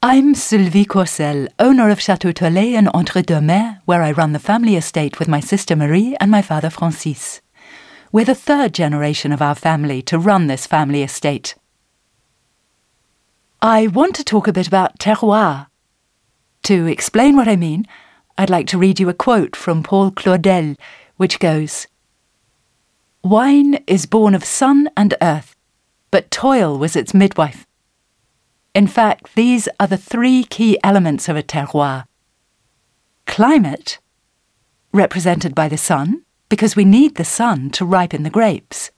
I'm Sylvie Courselle, owner of Chateau Thieuley in Entre-deux-Mers, where I run the family estate with my sister Marie and my father Francis. We're the third generation of our family to run this family estate. I want to talk a bit about terroir. To explain what I mean, I'd like to read you a quote from Paul Claudel, which goes Wine is born of sun and earth, but toil was its midwife. In fact, these are the three key elements of a terroir climate, represented by the sun, because we need the sun to ripen the grapes,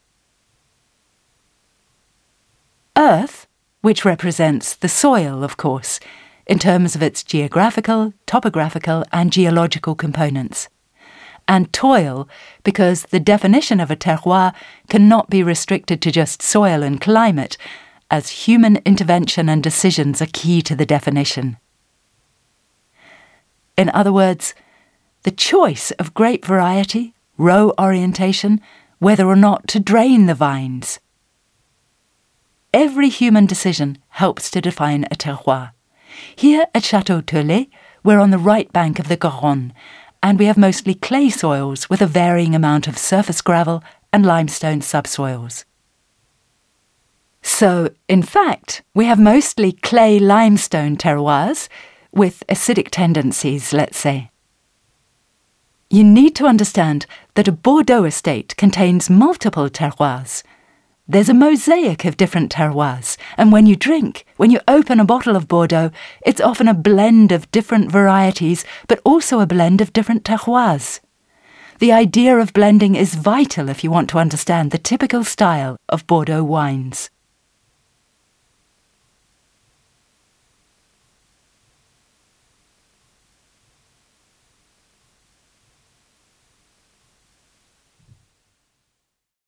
earth, which represents the soil, of course, in terms of its geographical, topographical, and geological components. And toil, because the definition of a terroir cannot be restricted to just soil and climate, as human intervention and decisions are key to the definition. In other words, the choice of grape variety, row orientation, whether or not to drain the vines. Every human decision helps to define a terroir. Here at Chateau Thieuley, we're on the right bank of the Garonne, and we have mostly clay soils with a varying amount of surface gravel and limestone subsoils. So, in fact, we have mostly clay limestone terroirs with acidic tendencies, let's say. You need to understand that a Bordeaux estate contains multiple terroirs. There's a mosaic of different terroirs, and when you drink, when you open a bottle of Bordeaux, it's often a blend of different varieties, but also a blend of different terroirs. The idea of blending is vital if you want to understand the typical style of Bordeaux wines.